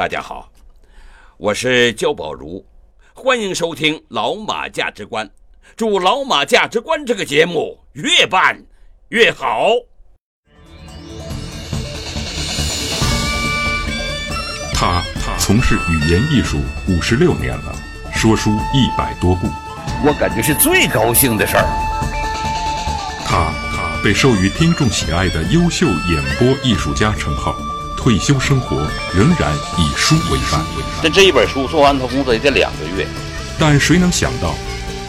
大家好，我是焦宝如，欢迎收听《老马价值观》，祝《老马价值观》这个节目越办越好。他从事语言艺术五十六年了，说书一百多部。我感觉是最高兴的事儿。他被授予听众喜爱的优秀演播艺术家称号。退休生活仍然以书为伴。这这一本书做完，他工作也得两个月。但谁能想到，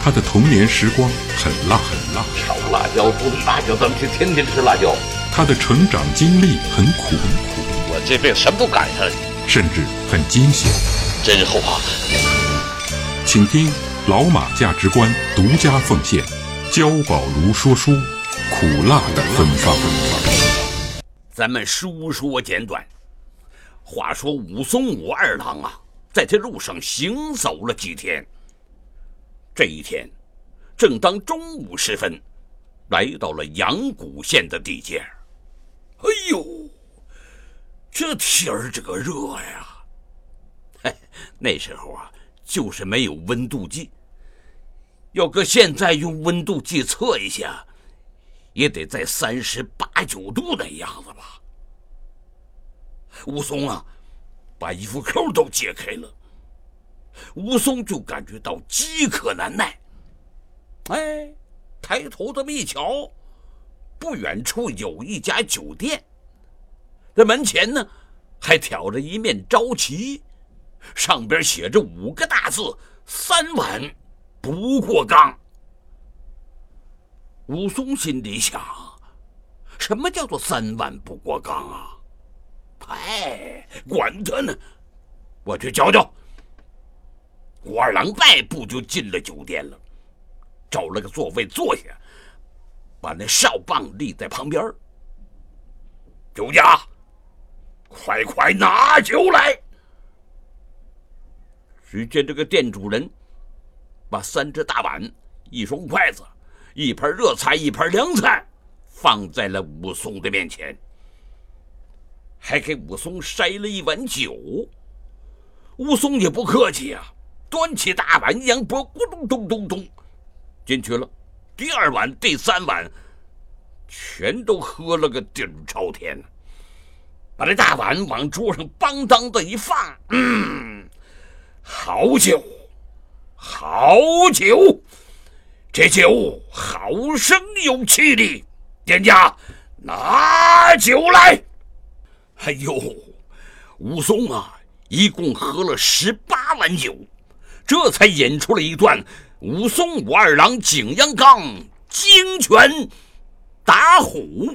他的童年时光很辣很辣，炒辣椒、炖辣椒，咱们是天天吃辣椒。他的成长经历很苦很苦，我这辈子什么都赶上了，甚至很惊险，真后怕。请听老马价值观独家奉献，焦宝如说书，苦辣的芬芳。咱们书说简短。话说武松武二郎啊，在这路上行走了几天。这一天，正当中午时分，来到了阳谷县的地界。哎呦，这天儿这个热呀！嘿，那时候啊，就是没有温度计。要搁现在用温度计测一下。也得在三十八九度那样子吧。武松啊，把衣服扣都解开了。武松就感觉到饥渴难耐。哎，抬头这么一瞧，不远处有一家酒店，这门前呢还挑着一面招旗，上边写着五个大字：“三碗不过冈。”武松心里想：“什么叫做三碗不过岗啊？哎，管他呢，我去瞧瞧。”武二郎迈步就进了酒店了，找了个座位坐下，把那哨棒立在旁边。酒家，快快拿酒来！只见这个店主人把三只大碗、一双筷子。一盘热菜，一盘凉菜，放在了武松的面前，还给武松筛了一碗酒。武松也不客气啊，端起大碗一扬脖，咕咚咚咚咚，进去了。第二碗、第三碗，全都喝了个底朝天，把这大碗往桌上邦当的一放，嗯，好酒，好酒。这酒好生有气力，店家拿酒来。哎呦，武松啊，一共喝了十八碗酒，这才引出了一段武松武二郎景阳冈惊拳打虎。